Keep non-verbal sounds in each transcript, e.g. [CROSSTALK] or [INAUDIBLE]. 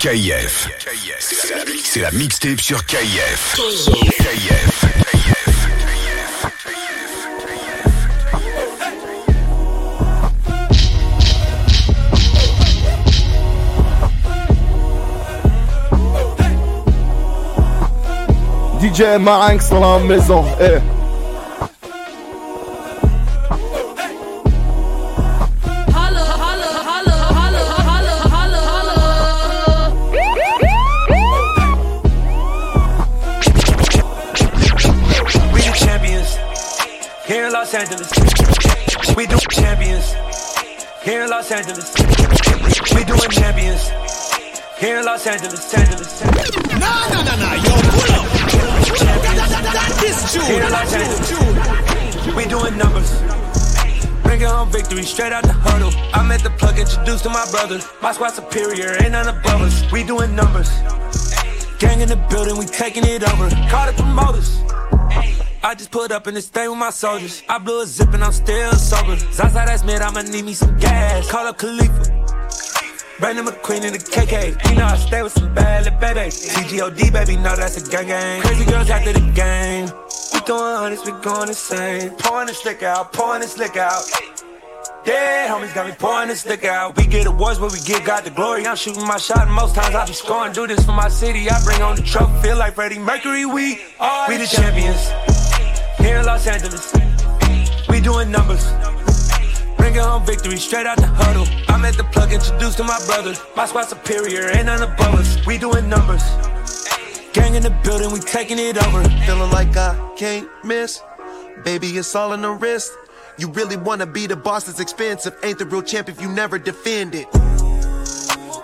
KIF. C'est la mixtape sur KIF. KIF. DJ Marinx dans la maison. Eh. Angeles. We do champions here in Los Angeles. We doing champions here in Los Angeles. Angeles. No, no, no, no, yo, pull up. This June. Here in Los Angeles. We doing numbers. Bring it home victory straight out the huddle. I met the plug introduced to my brothers. My squad superior, ain't none above us. We doing numbers. Gang in the building, we taking it over. Call the promoters. I just put up in this thing with my soldiers. I blew a zip and I'm still sober. Zaza, that's mid, I'ma need me some gas. Call up Khalifa. Brandon McQueen in the KK. You know I stay with some bad little babies. TGOD, baby, know that's a gang gang. Crazy girls after the game. We throwing hundreds, we going insane. Pouring the slick out, pouring the slick out. Dead homies got me pouring this stick out. We get awards, but we get God the glory. I'm shooting my shot, and most times I be scoring. Do this for my city. I bring on the trophy, feel like Freddie Mercury. We are we the champions here in Los Angeles. We doing numbers. Bringing home victory straight out the huddle. I'm at the plug, introduced to my brothers. My squad superior, ain't none above us. We doing numbers. Gang in the building, we taking it over. Feeling like I can't miss. Baby, it's all in the wrist. You really wanna be the boss, it's expensive. Ain't the real champ if you never defend it.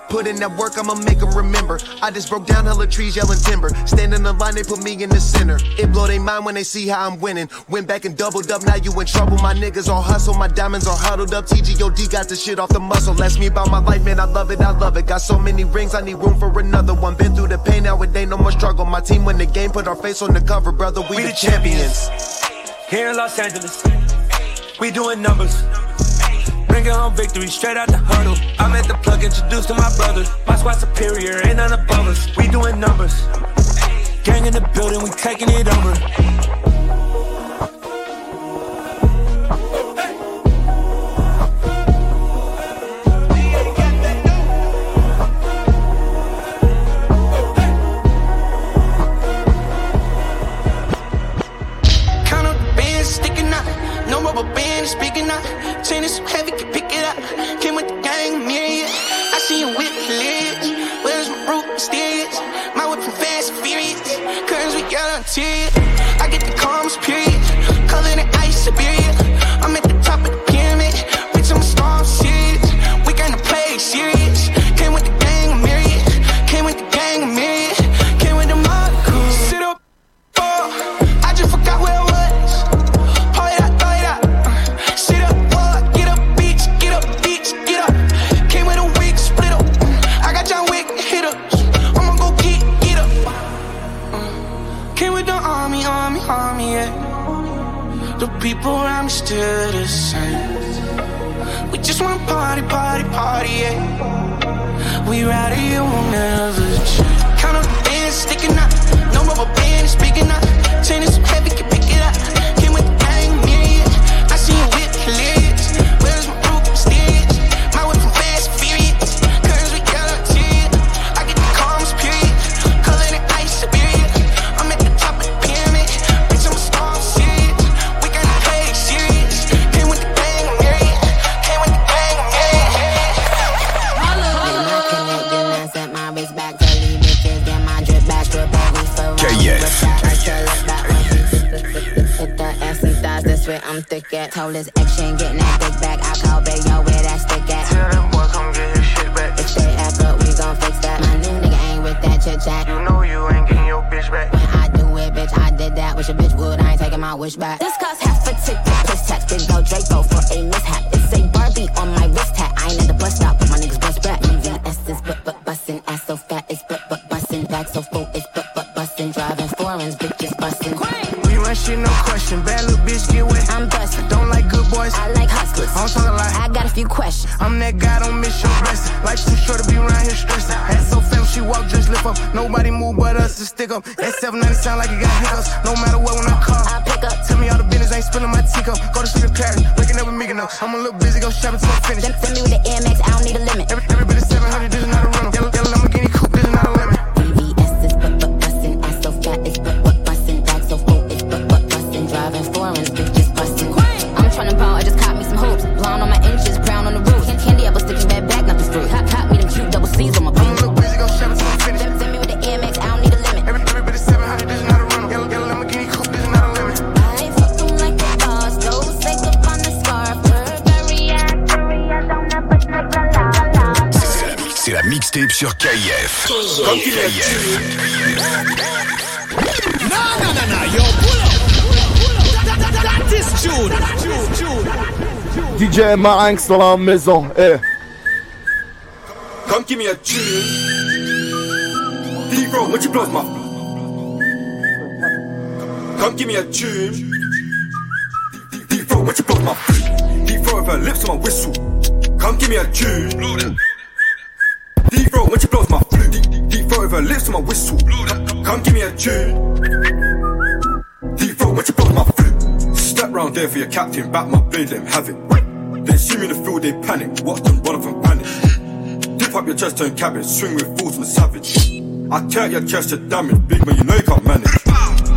Put in that work, I'ma make them remember. I just broke down hella trees, yelling timber. Standing in the line, they put me in the center. It blow their mind when they see how I'm winning. Went back and doubled up, now you in trouble. My niggas all hustle, my diamonds are huddled up. TGOD got the shit off the muscle. Ask me about my life, man, I love it, I love it. Got so many rings, I need room for another one. Been through the pain, now it ain't no more struggle. My team win the game, put our face on the cover, brother. We, we the, the champions. champions. Here in Los Angeles, we doing numbers. Bringing home victory straight out the huddle. I'm at the plug, introduced to my brothers. My squad superior, ain't none above us. We doing numbers. Gang in the building, we taking it over. Speaking up. Chain is so heavy, can pick it up. Came with the gang, myriad. Army, yeah. The people around me still the same. We just wanna party, party, party, yeah. We ride it, you will never change. Count up the bands, sticking up. No rubber band, speaking up. Chain is so heavy, at. Told his ex, she ain't getting that dick back. I call Big Yo, where that stick at? Tell them boys come get his shit back. If they act up, we gon' fix that. My new nigga ain't with that chit chat. You know you ain't getting your bitch back. When I do it, bitch, I did that. Wish a bitch would, I ain't taking my wish back. This cost half a ticket, plus tax. Big go Draco for a mishap. It's a Barbie on my wrist hat. I ain't at the bus stop, but my niggas bust back. EVS is but but bustin', ass so fat, it's but but bustin', back so full, it's but but bustin', driving foreigns, bitches bustin'. We run shit, no question. Bad little bitch, get wet. I'm bustin'. Few questions. I'm that guy, don't miss your blessing. Life too short to be around here stressing. Hat so fam, she walk, just lift up. Nobody move but us to stick up. That 790 sound like it got hiccups. No matter what, when I call, I pick up. Tell me all the business, I ain't spilling my teacup. Go to sleep in Paris, waking up with me, no. I'm a little busy, go shopping till I'm finished. Send, send me with the mixtape sur KIF. KIF. Nah, nah, nah, nah, yo, pull up. That, is June. DJ Marinx dans la maison. Eh. Come give me a tune. Deep roll, what you blows my. Come give me a tune. Roll, what you blows my. Deep throat with her lips on my whistle. Come give me a tune. Deep roll, when she blows my flute. Deep, deep throat with her lips on my whistle. Come give me a tune. Deep throat, when she blows my flute. Step round there for your captain, back my blade, let him have it. They see me in the field, they panic. Watch them, one of them panic. Dip up your chest, turn cabbage, swing with fools, I'm savage. I tear your chest to damage, big man, you know you can't manage.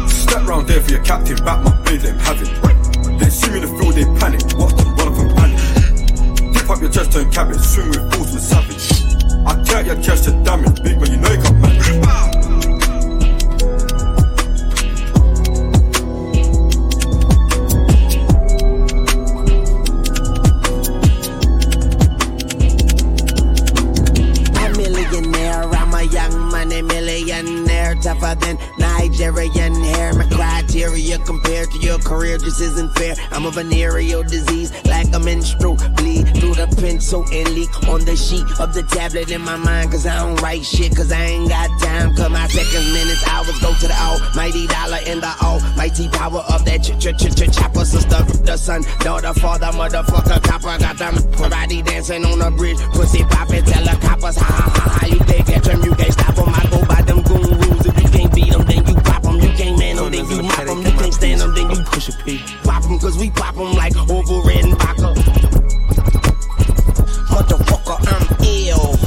Step round there for your captain, back my blade, let him have it. They see me in the field, they panic. Watch them, one of them panic. Dip up your chest, turn cabbage, swing with fools, I'm savage. Tear your chest to damage, big man, you know you. A millionaire, I'm a young money millionaire, tougher than Nigerian hair. My criteria compared to your career just isn't fair. I'm a venereal disease, like a menstrual bleed through the pencil and leak on the sheet of the tablet in my mind. Cause I don't write shit, cause I ain't got time. Cause my seconds, minutes, hours go to the almighty dollar in the almighty power of that ch ch ch ch chopper. Sister, the son, daughter, father, motherfucker, copper. Got them body dancing on the bridge, pussy popping, tell the coppers, ha ha ha ha. You can't catch them, you can't stop them. I go by them goon then you mop them. You can't stand them, then you push a P. Pop them, cause we pop them like Orville Redenbacher. Motherfucker, I'm ill.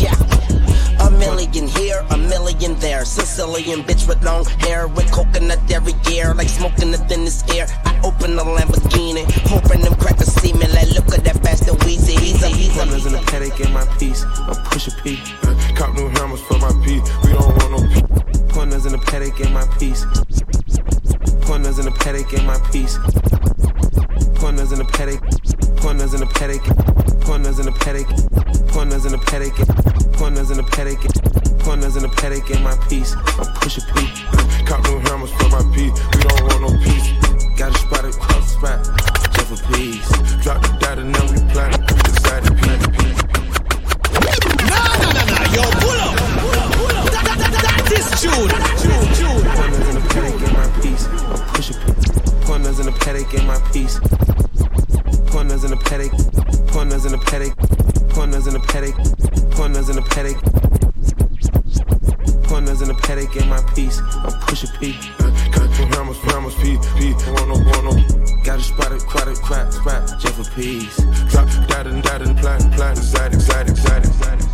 Yeah. A million here, a million there. Sicilian bitch with long hair, with coconut every year, like smoking the thinnest air. I open the Lamborghini, hoping them crackers see me. Like, look at that bastard Weezy. He's a, he's a, Pointers in the Patek in my piece. I'm push a P. Uh, cop new hammers for my P. We don't want no P. Pointers in the Patek in my piece. Pointers in the Patek in my piece. Pointers in the Patek. Pointers in the Patek. Pointers in the Patek. Pointers in the Patek. Pointers in the Patek. Pointers in the Patek in my piece. I'm push a P. Uh, Cop new hammers for my P. We don't want no peace. Got a spot across the spot. My piece. Pointers in the Patek. Pointers in the Patek. Pointers in the Patek. Pointers in the Patek. Pointers in the Patek in my piece. I'm push a P. Hammers, hammers, P, P. Want no, want no. Got a spot, a quad, crack, spot, just for peace. Drop, dot and dot and plat, exotic, exotic, exotic, exotic.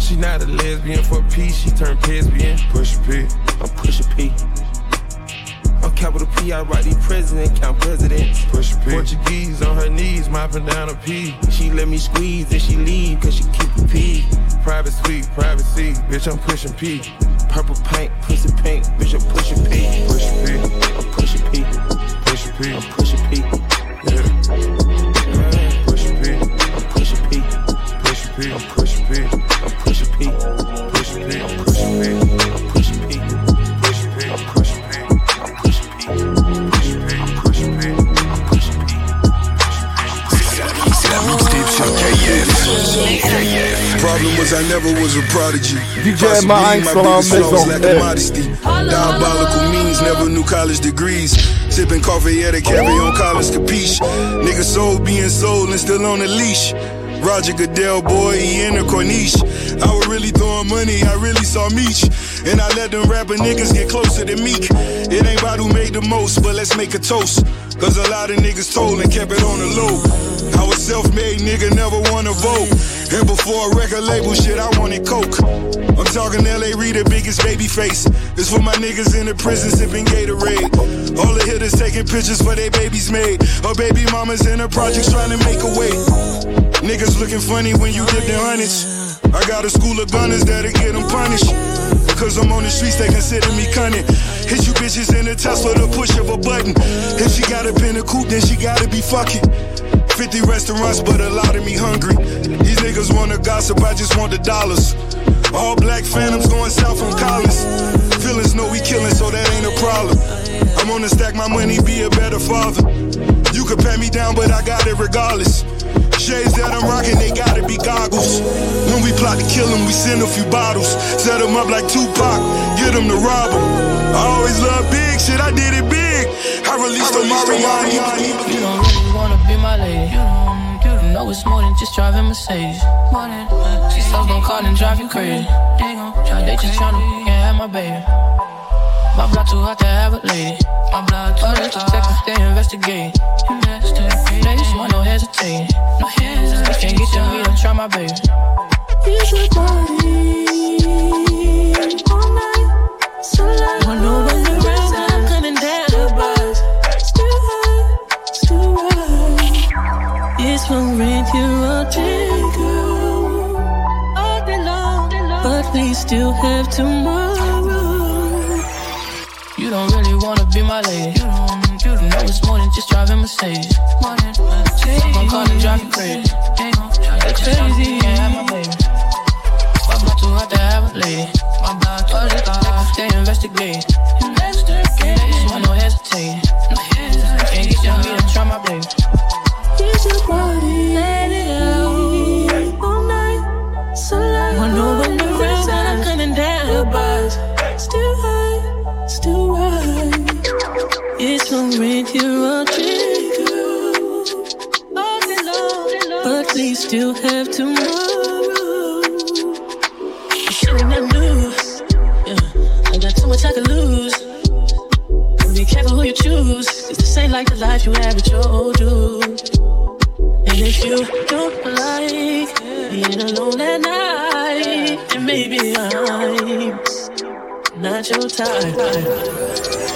She not a lesbian for peace, she turned lesbian. Push a P. I'm push a P. Capital P, I write these president, count presidents. Push a P. Portuguese on her knees, mopping down a P. She let me squeeze and she leave, cause she keep a P. Private suite, privacy, bitch, I'm pushing P. Purple paint, pussy pink, bitch, I'm pushing P. Push a P. I'm pushing P. Push P. I'm pushing P. Cause I never was a prodigy. DJ Marinx dans la maison. Lack of modesty. [LAUGHS] Diabolical means, never knew college degrees. Sipping coffee at a carry on college capiche. Nigga soul being sold and still on the leash. Roger Goodell, boy, he in the corniche. I was really throwing money, I really saw Meech. And I let them rapper niggas get closer to Meek. It ain't about who made the most, but let's make a toast. Cause a lot of niggas told and kept it on the low. I was self-made nigga, never wanna vote. And before a record label shit, I wanted coke. I'm talking LA Reader, biggest baby face. This for my niggas in the prison sipping Gatorade. All the hitters taking pictures for their babies made. Her baby mamas in the projects trying to make a way. Niggas looking funny when you dip their hundreds. I got a school of gunners that'll get them punished. Because I'm on the streets, they consider me cunning. Hit you bitches in the Tesla, the push of a button. If she got up in a coupe, then she gotta be fucking. 50 restaurants, but a lot of me hungry. These niggas wanna gossip, I just want the dollars. All black phantoms going south from Collins. Feelings know we killing, so that ain't a problem. I'm gonna stack my money, be a better father. You could pat me down, but I got it regardless. Shades that I'm rocking, they gotta be goggles. When we plot to kill them, we send a few bottles. Set them up like Tupac, get them to rob them. I always love big shit, I did it big. I released a Mariani. You don't really wanna be my lady. You don't, you don't know it's more than just driving Mercedes. More than, she sells gon' call and drive you crazy. They gon' they just tryna can't have my baby. My blood too hot to have a lady. My blood too hot. to detectives, they investigate. Investigate. They just want no hesitate. No hesitate. Can't get to me, don't try my baby. Here's your body. All night. Sunlight. Wanna know when the coming down, but Still high. Still right. it's gonna rain here all day, girl. All day long. But we still have tomorrow. Wanna be my lady. You don't, know it's more than just driving Mercedes. More than, gon' call and drive you crazy. Just crazy. Can't have my baby. My blood too hot to have a lady. My blood too hot. They investigate. Investigate. Just want no hesitate. Can't get to me, don't try my baby. It's day, girl. All day long. But we still have tomorrow. You shouldn't have lose. Yeah, I got too much I could lose. Be careful who you choose. Cause this ain't like the life you had with your old dude. And if you don't like being alone at night, then maybe I'm not your type.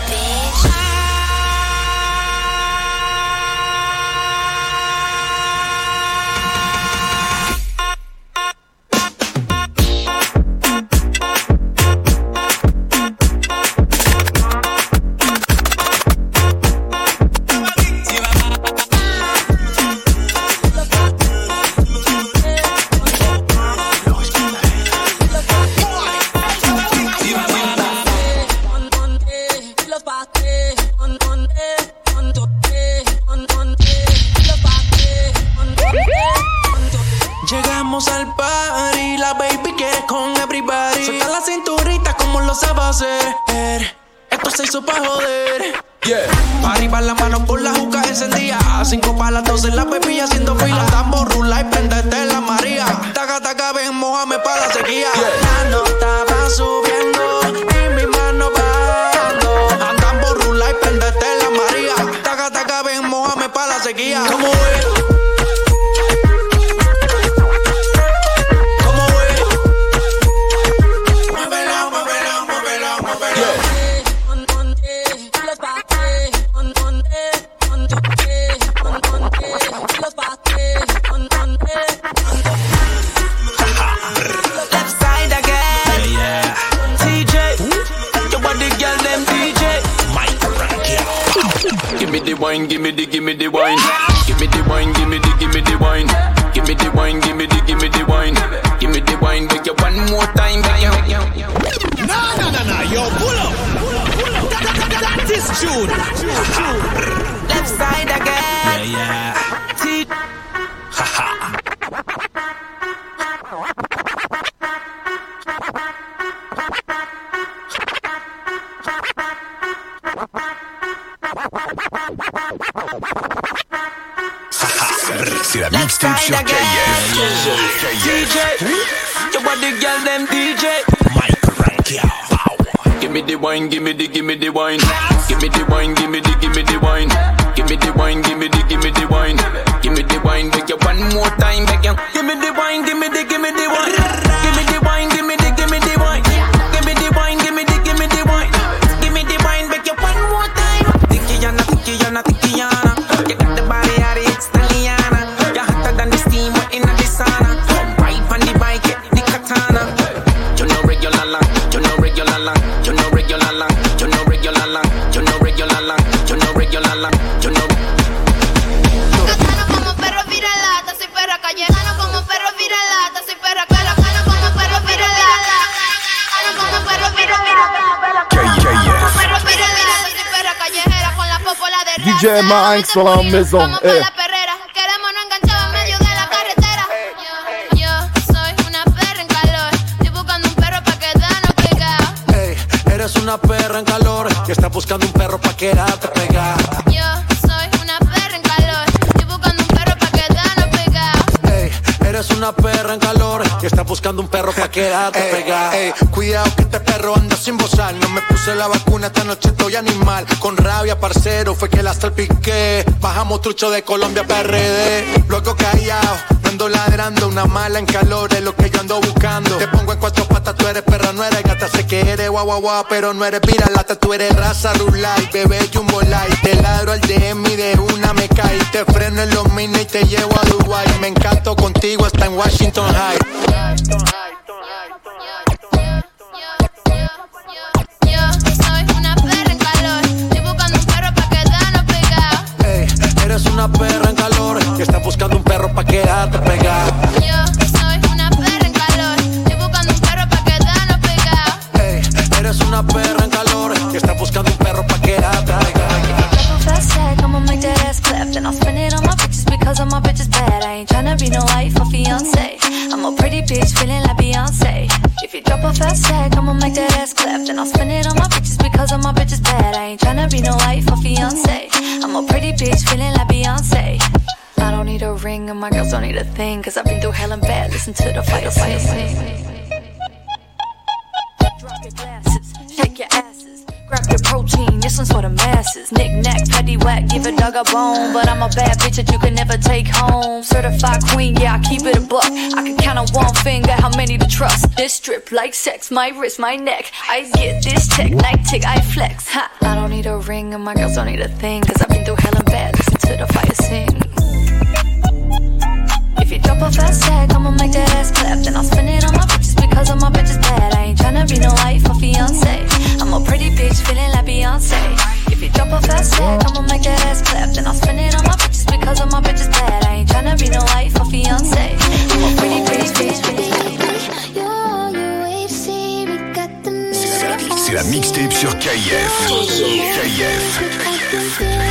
wine, give me the, give me the wine. Give me the wine, give me the, give me the wine. Give me the wine, give me the, give me the wine. Give me the wine, make you one more time, make you. Nah, nah, nah, nah, yo, pull up. That, that, that, that is June. Left side again. Yeah, yeah. Sur KF. DJ, your body girl them DJ. Give me the wine, give me the, give me the wine. Give me the wine, give me the, give me the wine. Give me the wine, give me the, give me the wine. Give me the wine, make you one more time, make you. Give me the wine, give me un perro pa' quedarnos pegados. Ey, eres una perra en calor. Que está buscando un perro pa' quedarte pegada. Yo soy una perra en calor, estoy buscando un perro pa' quedarnos pegados. Ey, eres una perra en calor buscando un perro pa' quedarte pegada. Ey, cuidado que este perro anda sin bozar. No me puse la vacuna, esta noche estoy animal. Con rabia, parcero, fue que la salpiqué. Bajamos trucho de Colombia PRD. Luego callado, ando ladrando. Una mala en calor es lo que yo ando buscando. Te pongo en cuatro patas, tú eres perra, no eres gata. Sé que eres guau guau guau, pero no eres viralata. Tú eres raza rulay, bebé jumbo light. Te ladro al DM y de una me cae. Te freno en los mini y te llevo a Dubai. Me encanto contigo hasta en Washington High. Yo soy una perra que está buscando un perro pa' quedarte pegada. Yo soy una perra en calor, estoy buscando un perro pa' quedarnos pegados. Ey, eres una perra en calor que está buscando un perro pa' quedarte pegada. Fast tag, I'ma make that ass clap. Then I'll spend it on my bitches because all my bitches bad. I ain't tryna be no wife or fiance. I'm a pretty bitch feeling like Beyonce. If you drop a fast tag, I'ma make that ass clap. Then I'll spend it on my bitches because all my bitches bad. I ain't tryna be no wife or fiance. I'm a pretty bitch feeling like. I don't need a ring and my girls don't need a thing. Cause I've been through hell and bad. Listen to the fire sing. Drop your glasses, shake your asses. Grab your protein, this one's for the masses. Knick knack, petty whack, give a dog a bone. But I'm a bad bitch that you can never take home. Certified queen, yeah, I keep it a buck. I can count on one finger how many to trust. This strip like sex, my wrist, my neck. I get this tech, night tick, I flex. Ha, I don't need a ring and my girls don't need a thing. Cause I've been through hell and bad, listen to the fire sing. If you drop a fast tag, I'ma make that ass clap. Then I'll spend it on my bitches because all my bitches bad. I ain't tryna be no wife or fiance. I'm a pretty bitch feeling like Beyonce. If you drop a fast tag, I'ma make that ass clap. Then I'll spend it on my bitches because all my bitches bad. I ain't tryna be no wife or fiance. I'm a pretty, pretty bitch. C'est la mixtape sur KF. Uh,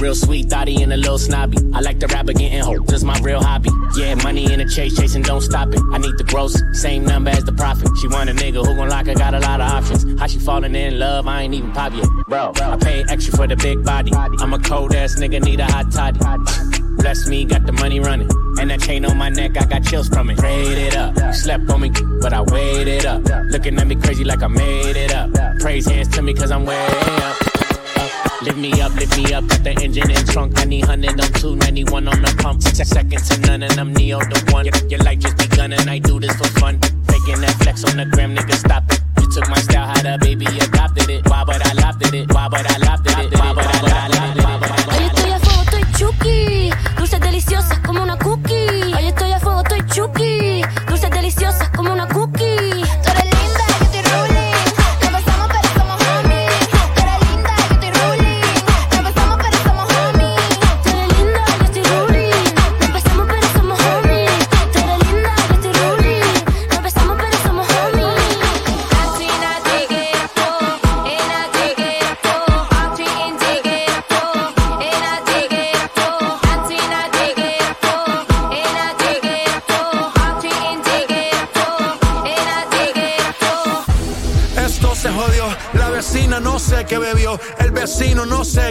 Real sweet thotty and a little snobby. I like the rapper getting hope, that's my real hobby. Yeah, money in the chase, chasing, don't stop it. I need the gross, same number as the profit. She want a nigga who gon' lock her, got a lot of options. How she falling in love, I ain't even pop yet. Bro, I pay extra for the big body. I'm a cold ass nigga, need a hot toddy. Bless me, got the money running. And that chain on my neck, I got chills from it. Prayed it up. Slept on me, but I waited up. Looking at me crazy like I made it up. Praise hands to me, cause I'm way up. Lift me up, lift me up, got the engine in trunk. I need 100 on 291 on the pump. Six seconds to none, and I'm Neo the one. Your, life just begun, and I do this for fun. Faking that flex on the gram, nigga, stop it. You took my style, how the baby adopted it. Why, but I laughed at it. Why, but I laughed at it. Why, but I laughed at it. Hoy estoy a fuego, estoy chuki. Dulces deliciosas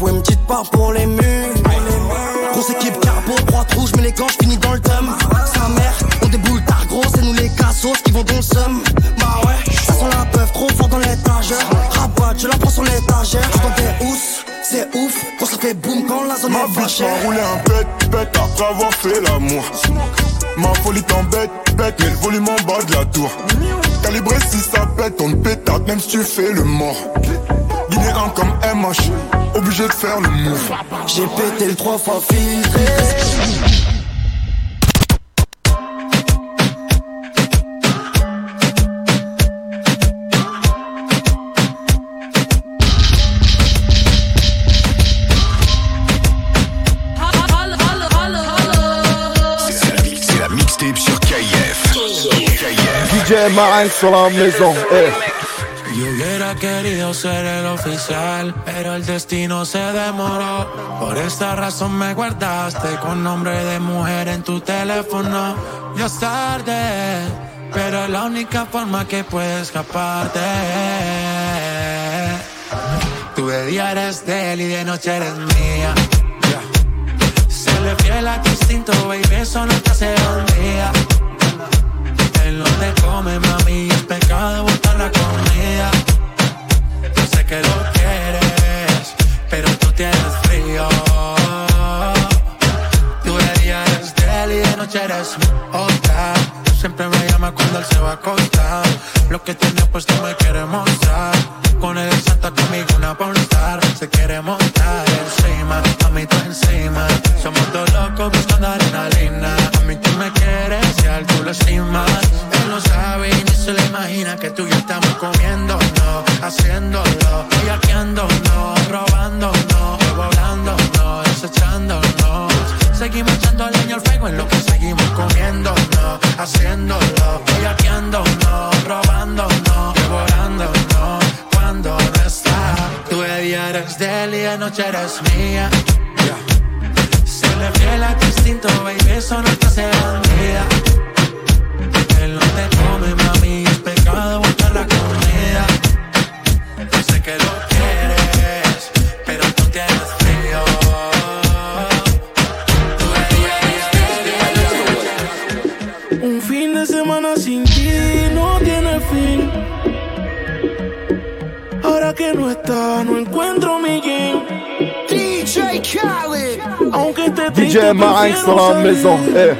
Faut une petite part pour les murs Grosse équipe carbo, droite rouge, mais les gants finis dans le thème Sa mère, on déboule tard gros, c'est nous les cassos qui vont dans le seum Bah ouais, ça sent la peuf trop fort dans l'étagère Rabat, je la prends sur l'étagère Je dans des housses, c'est ouf Quand ça fait boum quand la zone Ma est fâchée m'a roulé un bête, bête après avoir fait l'amour. Ma folie t'embête, bête, mais le volume en bas de la tour. Calibré si ça pète, on te pétard même si tu fais le mort. Comme MH, obligé de faire le move. J'ai pété le trois fois filtré. DJ Marine sur la maison. Hey. Yo hubiera querido ser el oficial, pero el destino se demoró. Por esta razón me guardaste con nombre de mujer en tu teléfono. Ya es tarde, pero es la única forma que puedes escaparte. Tú de día eres de él y de noche eres mía. Se le fiel a tu instinto, baby, eso no te hace un día no te come, mami. Es pecado botar la comida. Yo sé que lo quieres, pero tú tienes frío. Tú eres de él y de noche eres otra. Siempre me llama cuando él se va a acostar. Lo que tiene puesto me quiere mostrar. Con él salta conmigo una pornstar. Se quiere montar encima, a mí tú encima. Somos dos locos buscando adrenalina. A mí tú gangsta a maison. Eh.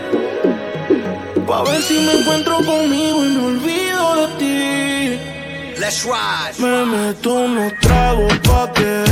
Pa' ver si me encuentro conmigo y me olvido de ti. Let's ride. Me meto unos tragos pa' que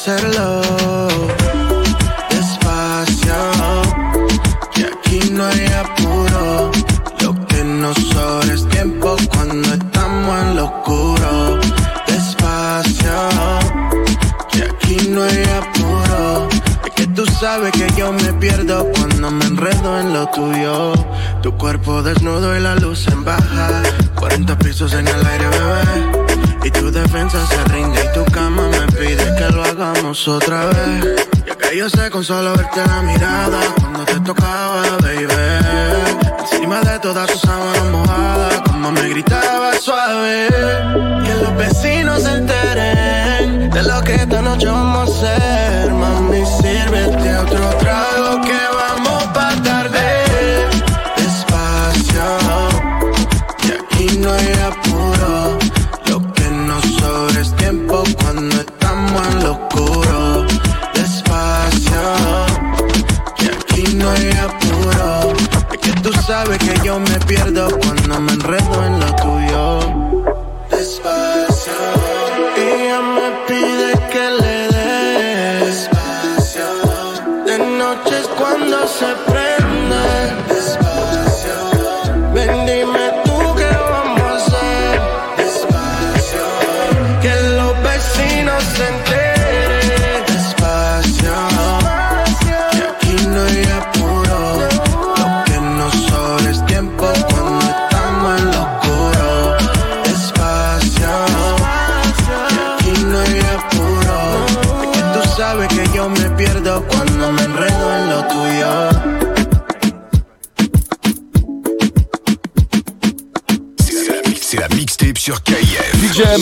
settle yo sé con solo verte la mirada cuando te tocaba, baby. Encima de todas tus sábanas mojadas, como me gritaba suave. Que los vecinos se enteren de lo que esta noche vamos a hacer. sabes que yo me pierdo cuando me enredo en la tuya.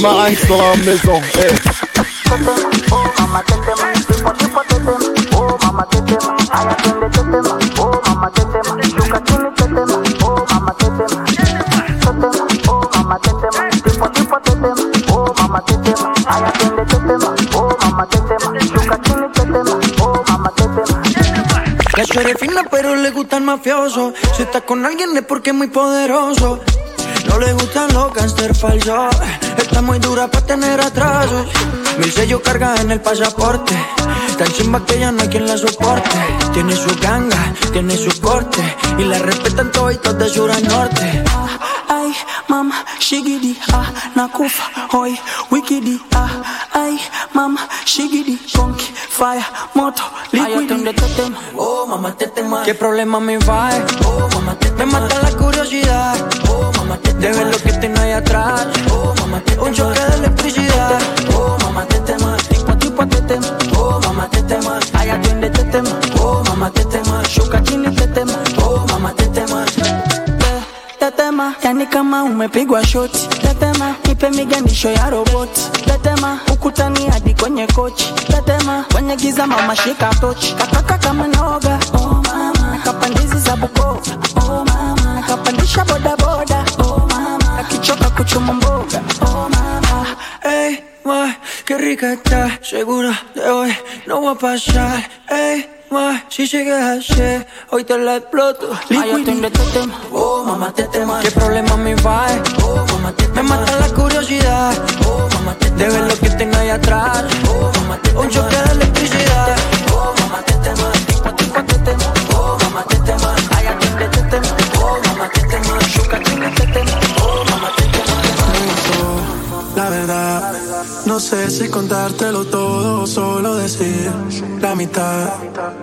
my Oh, Oh, Oh, Oh. La chore fina pero le gusta el mafioso. Si está con alguien es porque es muy poderoso. No le gustan los gangster falsos. Está muy dura para tener atrasos. Mil sellos carga en el pasaporte. Tan chimba que ya no hay quien la soporte. Tiene su ganga, tiene su corte. Y la respetan todos de sur a norte. Ay, mama, shigidi, ah, nakufa, hoy, wikidi, ah, ay, mama, shigidi, conky, fire, moto, liquidi. Oh, mamá, te tema. ¿Qué problema me va? Oh, mamá, te Me mata la curiosidad. Mamá, te De ver lo que tiene ahí atrás. Oh, mamá, te Un choque de electricidad. Oh, mamá, te tema. Tipo, tipo, te tema. Oh, mamá, te tema. Allá atiende, te tema. Oh, mamá, te tema. Shuka, chini, te tema. Oh, mamá, te tema. Tetema, yani kama umepigwa shoti. Tetema, nipe miganisho ya roboti. Tetema, ukutani hadi kwenye kochi. Tetema, kwenye giza mama shika tochi. Kataka kama noga, oh mama. kapandizi za Bukoba, oh mama. kapandisha boda qué rica está. Seguro de hoy no va a pasar. Ey, ma, si llegas ayer, hoy te la exploto. Ay, atiende este tema. Oh, mamá, te tema. ¿Qué problema me va? Oh, mamá, te Me mata la curiosidad. Oh, mamá, te De ver lo que tengo ahí atrás. Oh, mamá, te Un choque de electricidad. Oh, mamá, te tema. No sé si contártelo todo o solo decir la mitad.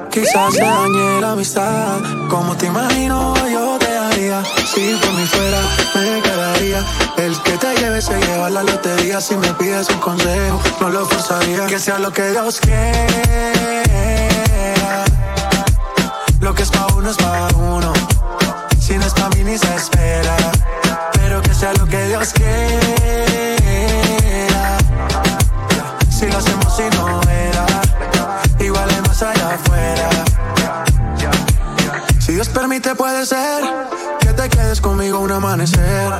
Quizás te dañe la amistad. Como te imagino, yo te haría. Si por mí fuera, me quedaría. El que te lleve se lleva la lotería. Si me pides un consejo, no lo forzaría. Que sea lo que Dios quiera. Lo que es pa' uno es pa' uno. Si no es pa' mí ni se espera. Pero que sea lo que Dios quiera. Permite puede ser que te quedes conmigo un amanecer.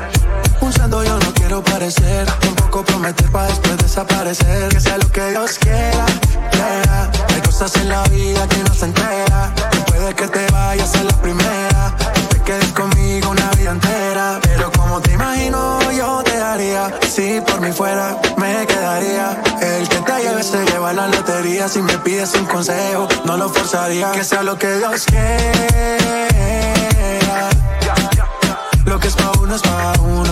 Un santo yo no quiero parecer, tampoco prometer para después desaparecer. Que sea lo que Dios quiera, quiera. Pides un consejo, no lo forzaría. Que sea lo que Dios quiera. Lo que es pa' uno es pa' uno.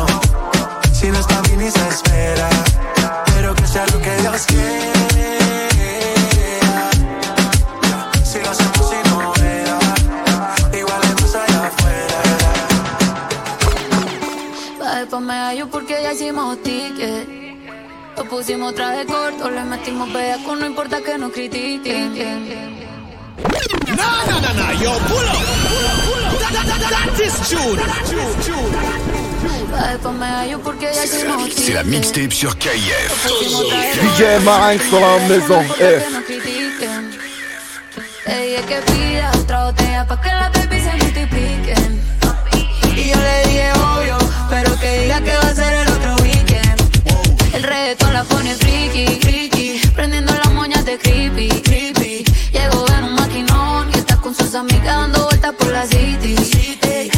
Pusimos traje corto, le metimos bellaco, no importa que nos critiquen. No, no, no, no, yo pull up. That, that, that is June. C'est la mixtape sur KIF. DJ dans la maison. Que nos critiquen. Ella es que pida otra botella pa' que las baby se multipliquen. Y yo le dije obvio, pero que diga que va a ser pone friki, friki, prendiendo las moñas de creepy, creepy. Llegó en un maquinón y está con sus amigas dando vueltas por la city.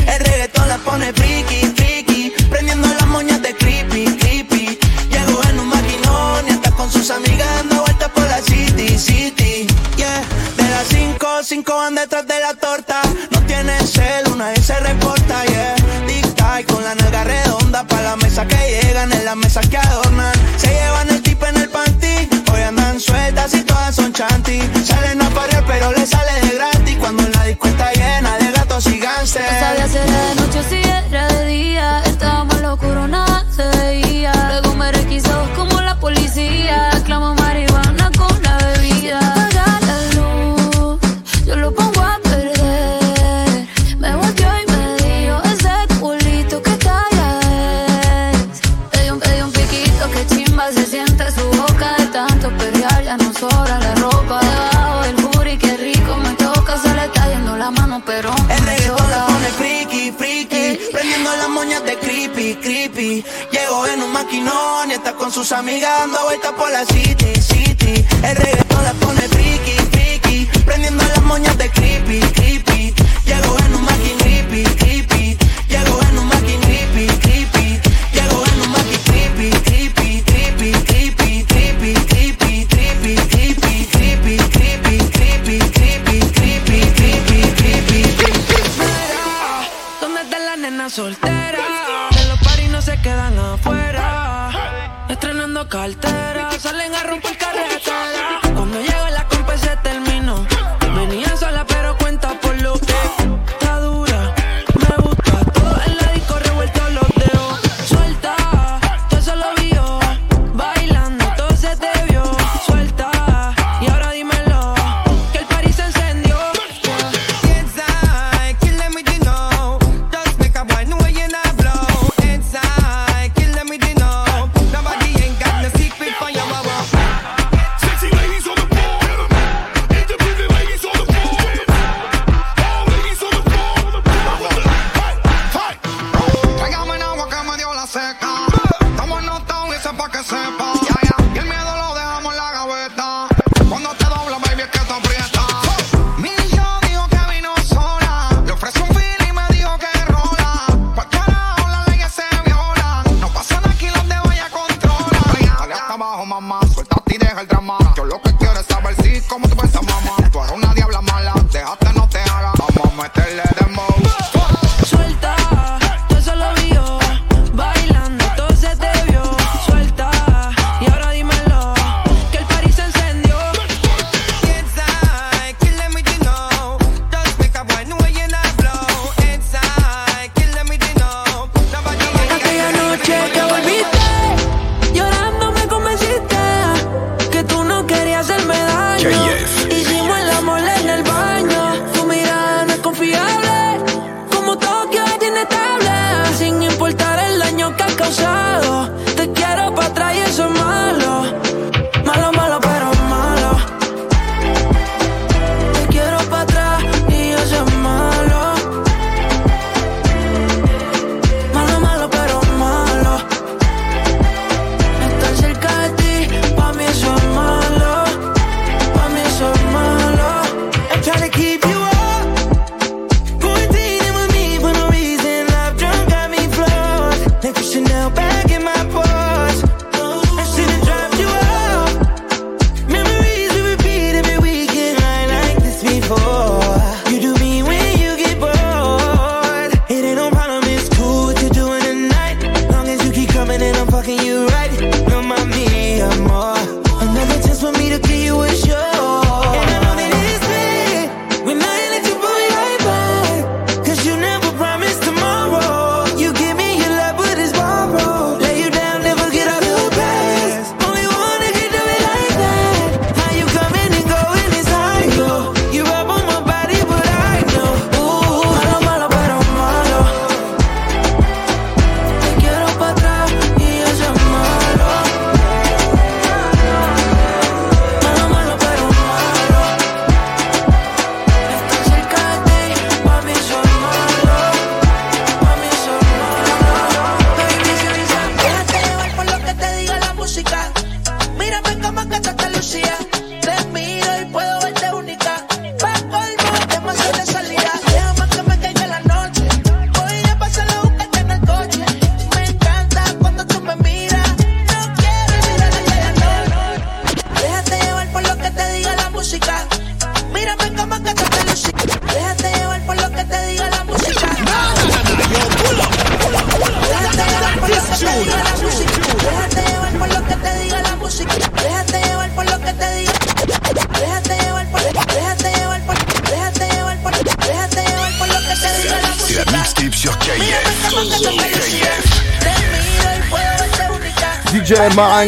El reggaetón la pone friki, friki, prendiendo las moñas de creepy, creepy. Llegó en un maquinón y está con sus amigas dando vueltas por la city, city. Yeah, de las cinco, cinco van detrás de la torta. No sabía si de noche o sus amigas dando vueltas por la city. que están frías.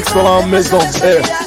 Islamism. Yeah.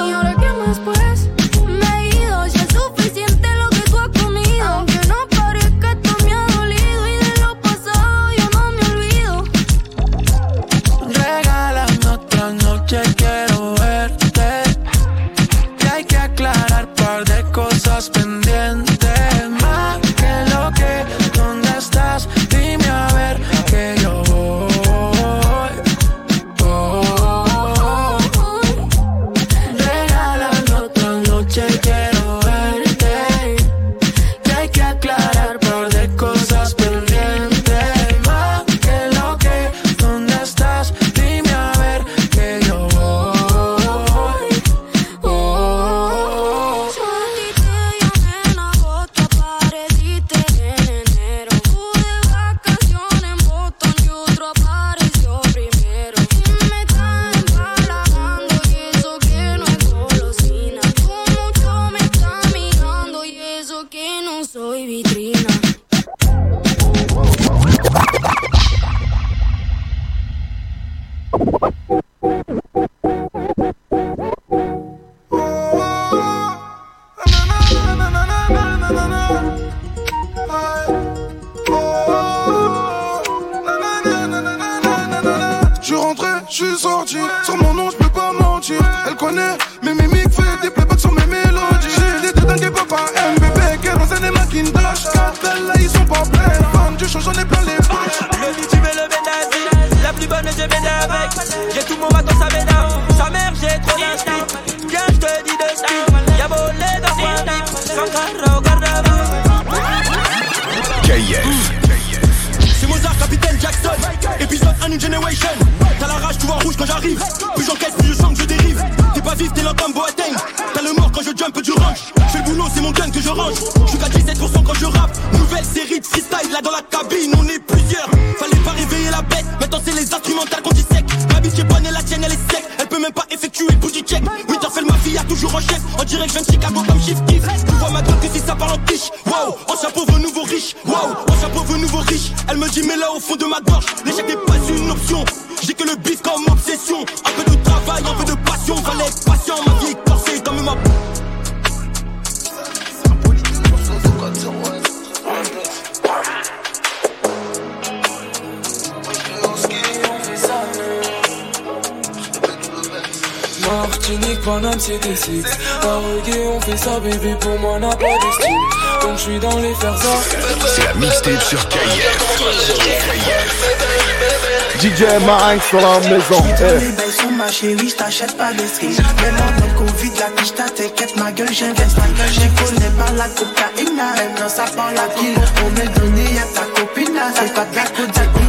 Marinx sur la maison. J'suis dans eh. les bails sur ma chérie, j't'achète pas. Même en Covid, la quiche t'inquiète, ma gueule, j'investis. J'ai connais pas la cocaïne, maintenant ça prend la kill. On me donné à ta copine, c'est pas de la cocaïne.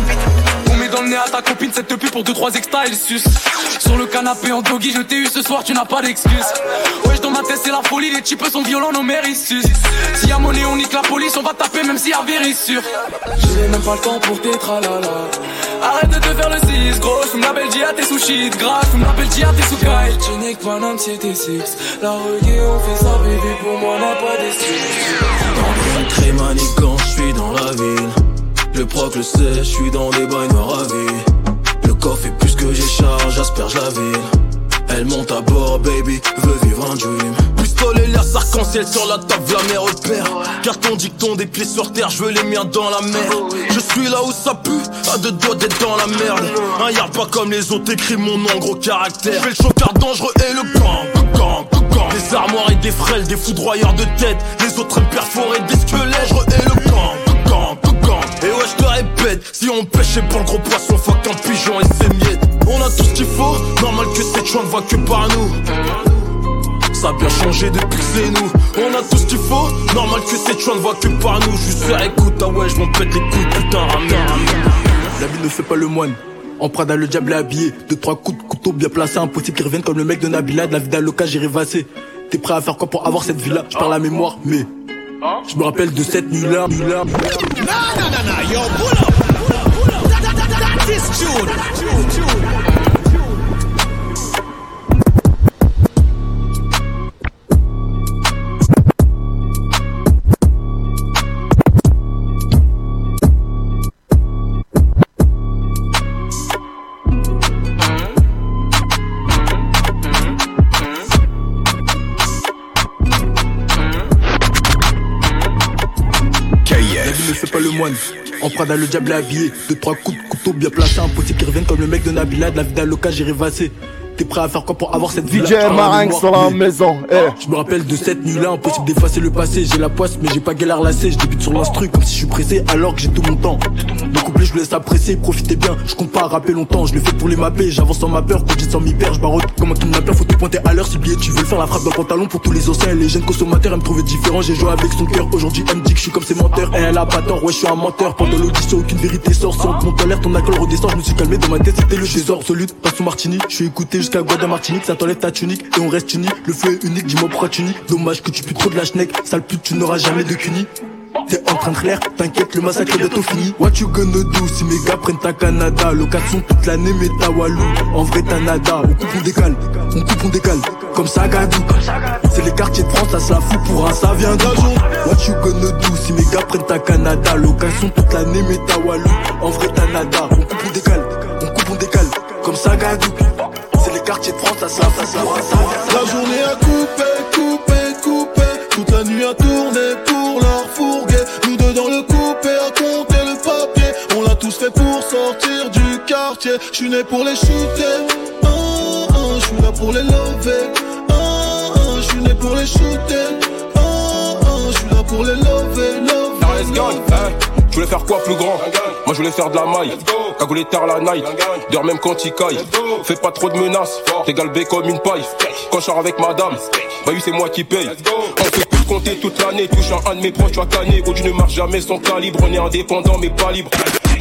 On met dans le nez à ta copine cette pub pour 2-3 extra, elle suce. Sur le canapé en doggy, je t'ai eu ce soir, tu n'as pas d'excuse. Wesh, dans ma tête, c'est la folie, les types sont violents, nos mères ils sucent. Si y'a monnaie, on nique la police, on va taper même si y'a vérissure. J'ai même pas le temps pour tes tralala. Arrête de te faire le 6, gros, la Belgique à tes sushis de gras, j'fume la Belgique à tes sous Tu niques Paname, c'était 6. La reggae, on fait ça, bébé, pour moi, n'a pas d'excuse. Très maniquant, je suis dans la ville. Le proc le sait, je suis dans des bains noirs à vie. Le coffre est plus que j'ai charge, asperge la ville. Elle monte à bord, baby, veut vivre un dream. Pistolet, l'air arc-en-ciel sur la table, la mer repère. Carton dicton, des pieds sur terre, je veux les miens dans la mer. Je suis là où ça pue, à deux doigts d'être dans la merde. Un yard pas comme les autres, écrit mon nom, gros caractère. Je le chocard dangereux et le gang, le gang, gang. Des armoires et des frêles, des foudroyeurs de tête. Les autres aiment perforer des squelettes, je et le gang, le gang, gang. Et ouais, je te répète, si on pêchait pour le gros poisson, fuck un pigeon et ses miettes. On a tout ce qu'il faut, normal que cette chouin ne va que par nous. Ça a bien changé depuis que c'est nous. On a tout ce qu'il faut, normal que cette chouin ne va que par nous. Je suis écoute, ah ouais, je m'en pète les couilles, putain, ramène. La vie ne fait pas le moine. En Prada, le diable est habillé. Deux, trois coups de couteau bien placés. Impossible qu'ils reviennent comme le mec de Nabila. De la vie d'Aloca, j'ai rêvassé. T'es prêt à faire quoi pour avoir cette vie-là Je parle la mémoire, mais. Je me rappelle de cette nuit-là. yo, pull up. That, that, that, that, that is tune. Tune, tune. Fait pas le moine. En Prada, le diable habillé. Deux, trois coups de couteau bien placés. Impossible qu'ils reviennent comme le mec de Nabila. De la vie d'Aloca, j'ai rêvassé. T'es prêt à faire quoi pour avoir cette vie DJ Marinx sur la maison. eh. Je me rappelle de cette nuit-là, impossible d'effacer le passé. J'ai la poisse, mais j'ai pas galère lassé. Je débute sur l'instru comme si je suis pressé, alors que j'ai tout mon temps. Le couplet, je vous laisse apprécier, profitez bien. Je compte pas rapper longtemps, je le fais pour les mapper. J'avance sans ma peur, quand j'ai sans m'y perdre. Je comme un kidnappeur, faut te pointer à l'heure. Si billet, tu veux le faire, la frappe dans le pantalon pour tous les anciens et les jeunes consommateurs. Elle me trouvait différent, j'ai joué avec son cœur. Aujourd'hui, elle me dit que je suis comme ses menteurs. Et elle a pas tort, ouais, je suis un menteur. Pendant l'audition, aucune vérité sort. Sans mon colère, ton accord redescend. Je me suis calmé dans ma tête, c'était le désordre. Solide, pas sous Martini. Je suis écouté jusqu'à Guada Martinique. Ça t'enlève ta tunique et on reste unis. Le feu est unique, dis-moi pourquoi tu. Dommage que tu pues trop de la schneck. Sale pute, tu n'auras jamais de cuni. T'es en train de clair, t'inquiète, le massacre est bientôt fini. What you gonna do si mes gars prennent ta Canada? Location toute l'année, mais ta Walou. En vrai, t'as nada. On coupe, on décale. On coupe, on décale. Comme ça, gadou. C'est les quartiers de France, ça se la fout pour un, ça vient d'où? What you gonna do si mes gars prennent ta Canada? Location toute l'année, mais ta Walou. En vrai, t'as nada. On coupe, on décale. On coupe, on décale. Comme ça, gadou. C'est les quartiers de France, ça un, ça vient La journée a coupé, coupé, coupé. Toute la nuit a tourné pour leur fourguer. Nous deux dans le coupé à compter le papier. On l'a tous fait pour sortir du quartier. Je suis né pour les shooter. Ah, ah, Je suis là pour les lever. Ah, ah, Je suis né pour les shooter. Ah, ah, Je suis là pour les lever, lever. Now let's go, Je voulais faire quoi plus grand Moi je voulais faire de la maille. Cagoulé tard la night. Dors même quand il caille. Fais pas trop de menaces. T'es galbé comme une paille. Quand je sors avec madame Bah oui c'est moi qui paye. On fait plus compter toute l'année. Touchant un de mes proches tu as canné Oh tu ne marches jamais sans calibre. On est indépendant mais pas libre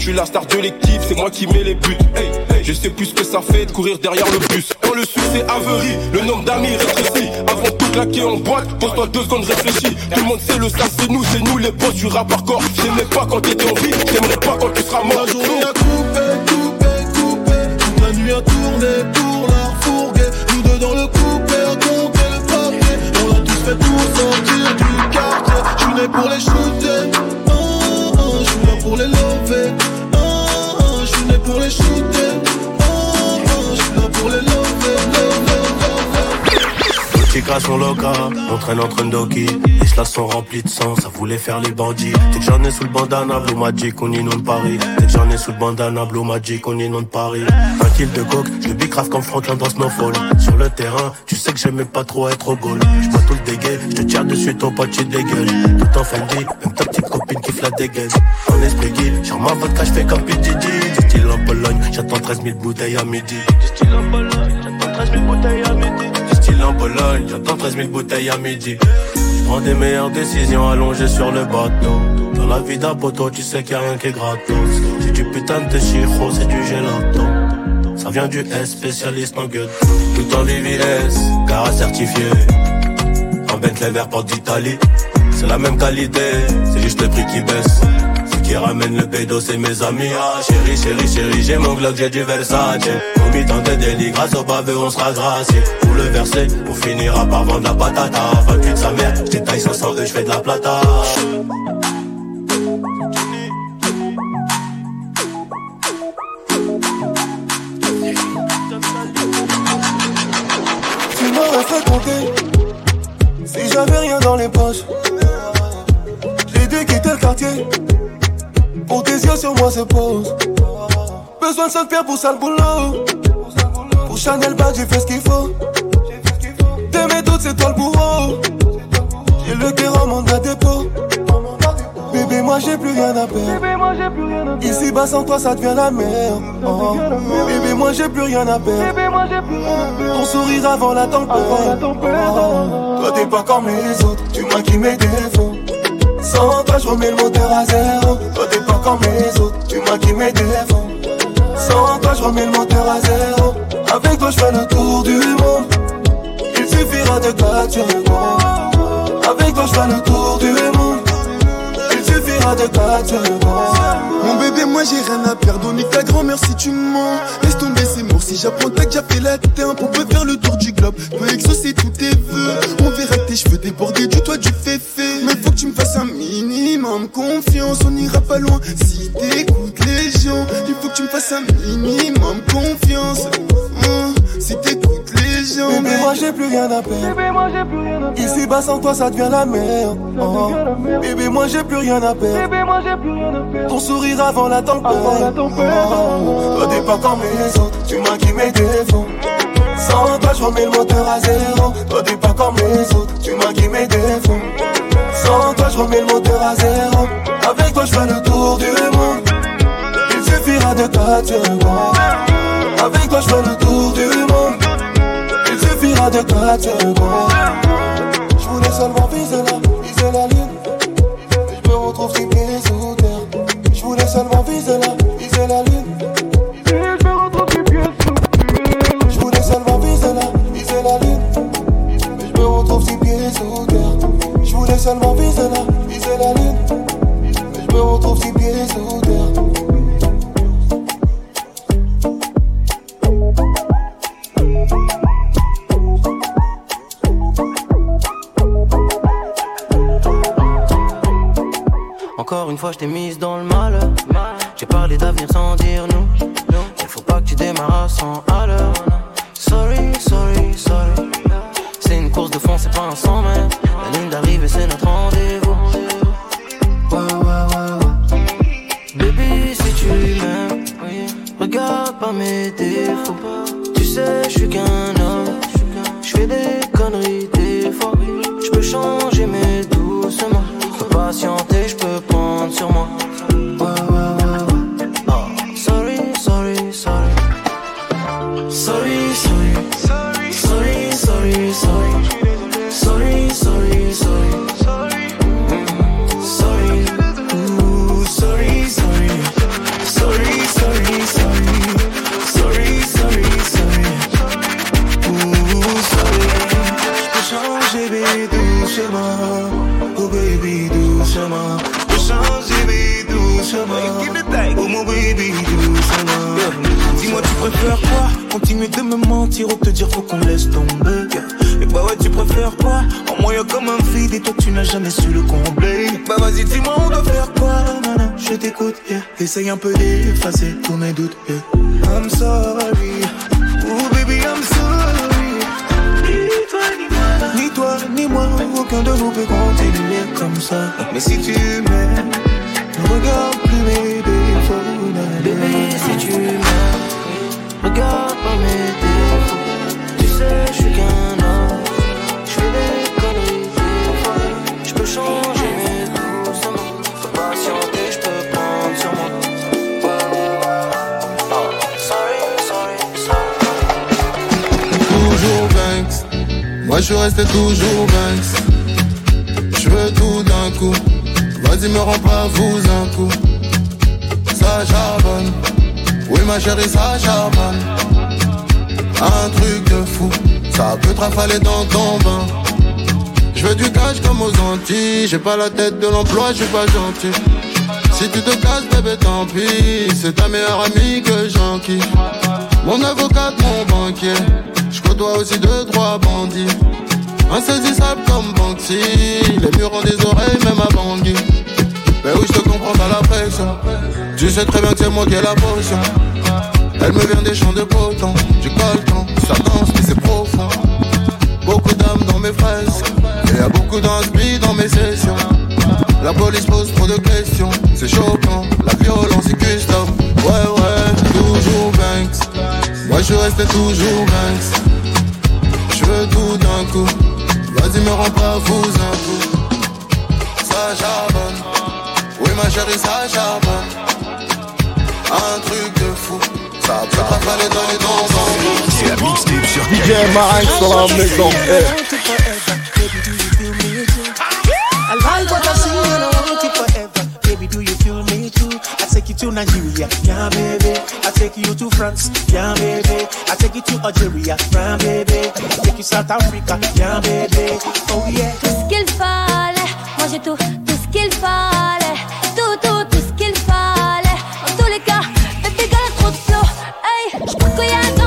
Je suis la star de l'équipe C'est moi qui mets les buts Hey, Je sais plus ce que ça fait de courir derrière le bus Quand le succès averie Le nombre d'amis rétrécit Avant tout claquer en boîte Pose-toi deux secondes réfléchis Tout le monde sait le ça c'est nous C'est nous les boss du rap hardcore J'aimais pas quand t'étais en vie J'aimerais pas quand tu seras mort La journée a coupé, coupé, coupé. Toute la nuit a tourné pour leur fourguer. Nous deux dans le coupé à compter le papier. On l'a tous fait pour sortir du quartier. Je suis né pour les shooter. Location locale. On traîne entre Ndoki, les chlas sont remplis de sang, ça voulait faire les bandits. Dès que j'en ai sous le bandana, Blue Magic, on inonde Paris. Dès que j'en ai sous le bandana, Blue Magic, on inonde Paris. Un kill de coke, je bicrave comme Franklin dans Snowfall. Sur le terrain, tu sais que j'aimais pas trop être au goal. J'bois tout le dégueu, je te tire dessus, ton pote, tu dégueules. Tout en Fendi, même ta petite copine qui la dégaine. En esprit sur ma vodka, je fais comme PDD. Du en Pologne, j'attends 13 000 bouteilles à midi. Du en Pologne, j'attends 13 000 bouteilles à midi. En Pologne, j'attends 13 000 bouteilles à midi. Prends des meilleures décisions allongées sur le bateau. Dans la vie d'un poteau, tu sais qu'il y a rien qui est gratos. C'est du putain de chiro, c'est du gelato. Ça vient du S, spécialiste en gueule. Tout en VVS, car certifié. En Bentley vert porte d'Italie. C'est la même qualité, c'est juste le prix qui baisse. Ce qui ramène le pédo, c'est mes amis. Ah, chérie, chérie, chérie, j'ai mon Glock, j'ai du Versace. Au mi-temps de délit, grâce au pavé, on sera gracié. Pour le verser, on finira par vendre la patata. 28 de sa mère, j'étaille 500 je fais de la plata. Tu m'aurais fait compter si j'avais rien dans les poches. J'ai dû quitter le quartier pour tes yeux sur moi se posent. Besoin de 5 pierres pour ça le boulot. Chanel Bag, j'ai fait ce qu'il faut. Tes méthodes, c'est toi le bourreau. J'ai le cœur en mandat dépôt. Bébé, moi j'ai plus rien à perdre. Ici bas sans toi, ça devient la merde. Oh. Bébé, moi j'ai plus rien à perdre. Ton sourire avant la tempête. Oh. Toi, t'es pas comme les autres. Tu maquilles mes défauts. Sans toi, je remets le moteur à zéro. Toi, t'es pas comme les autres. Tu maquilles mes défauts. Sans toi, je remets le moteur à zéro. Avec toi, je fais le tour du monde. Il suffira de 4 secondes. Avec toi, je fais le tour du monde. Il suffira de 4 secondes. Mon bébé, moi j'ai rien à perdre. Est ta grand-mère si tu mens. Laisse tomber, c'est mort. Si j'apprends t'as déjà fait la teinte, on peut faire le tour du globe. Peut exaucer tous tes vœux. On verra que tes cheveux déborder du toit du féfé. Mais faut que tu me fasses un minimum confiance. On ira pas loin si t'écoutes les gens. Il faut que tu me fasses un minimum confiance. Hum, si t'écoutes Bébé, moi j'ai plus rien à perdre. Ici bas sans toi, ça devient la merde. Oh. Bébé, moi j'ai plus rien à perdre. Ton sourire avant la tempête. Oh. Toi, t'es pas comme les autres. Tu maquilles mes défauts. Sans toi, je remets le moteur à zéro. Toi, t'es pas comme les autres. Tu maquilles mes défauts. Sans toi, je remets le moteur à zéro. Avec toi, je fais le tour du monde. Il suffira de 4 secondes. Avec toi, je fais le tour du monde. Suffira de 4 secondes. Je voulais seulement viser la, viser la lune. Je me retrouve six pieds sous terre. Je voulais seulement viser la, de nous peut continuer comme ça. Mais si tu m'aimes, ne regarde plus mes défauts. Bébé, si tu m'aimes, regarde pas mes défauts. Tu sais, je suis qu'un homme. Je fais des conneries. Je peux changer, mais doucement. Faut patienter, je peux prendre sur moi. Oh, sorry, sorry, sorry. Toujours Banks, moi je resté toujours Banks. Vas-y me rends pas vous un coup. Ça charbonne, oui ma chérie ça charbonne. Un truc de fou, ça peut trafaler dans ton bain. Je veux du cash comme aux Antilles, j'ai pas la tête de l'emploi, je suis pas gentil. Si tu te casses, bébé, tant pis. C'est ta meilleure amie que j'enquille. Mon avocat, mon banquier. Je côtoie aussi deux, trois bandits. Insaisissable comme Banksy. Les murs ont des oreilles, même à Bangui. Mais oui, je te comprends pas la pression. Tu sais très bien que c'est moi qui ai la potion. Elle me vient des champs de coton. Du colton, ça danse, mais c'est profond. Beaucoup d'âmes dans mes fraises. Et y a beaucoup d'inspi dans mes sessions. La police pose trop de questions, c'est choquant. La violence est custom. Ouais, ouais, toujours Banks. Moi je resté toujours Banks. Je veux tout d'un coup. Vas-y, me rends pas fou un coup. Ça charbonne. Oui, ma chérie, ça charbonne. Un truc de fou. Ça peut trafaler dans les dents. C'est la mixtape sur DJ Marinx dans la maison. I like what I see and I want it forever. Baby, do you feel me too? I take you to Nigeria, yeah, baby. I take you to France, yeah, baby. I take you to Algeria, yeah, baby. I take you South Africa, yeah, baby. Oh yeah. Tout ce qu'il fallait, moi j'ai tout, tout ce qu'il fallait. Tout, tout, tout ce qu'il fallait. En tous les cas, baby girl, trop de flow. Hey, j'crois qu'il y a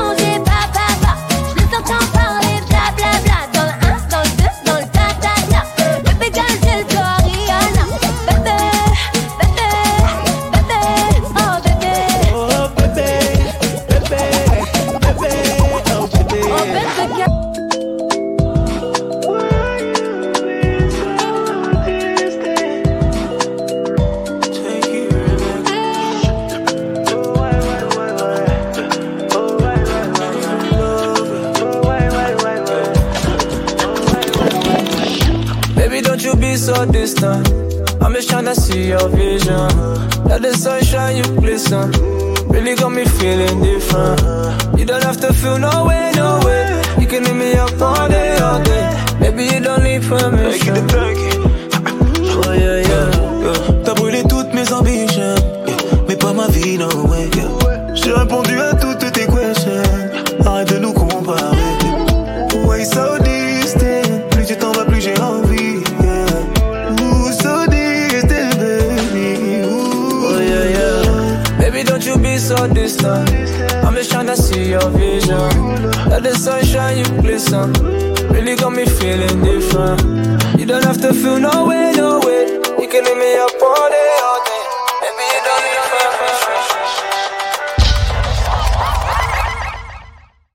I'm just tryna see your vision. Let the sunshine, you glisten. Really got me feeling different. You don't have to feel no way, no way. You can hit me up all day, all day. Baby, you don't need permission. Oh yeah, yeah. yeah. T'as brûlé toutes mes ambitions, yeah. mais pas ma vie, no way. Yeah. J'ai répondu à I'm just tryna see your vision. Let the sunshine, you glisten. Really got me feeling different. You don't have to feel no way, no way. You can hit me up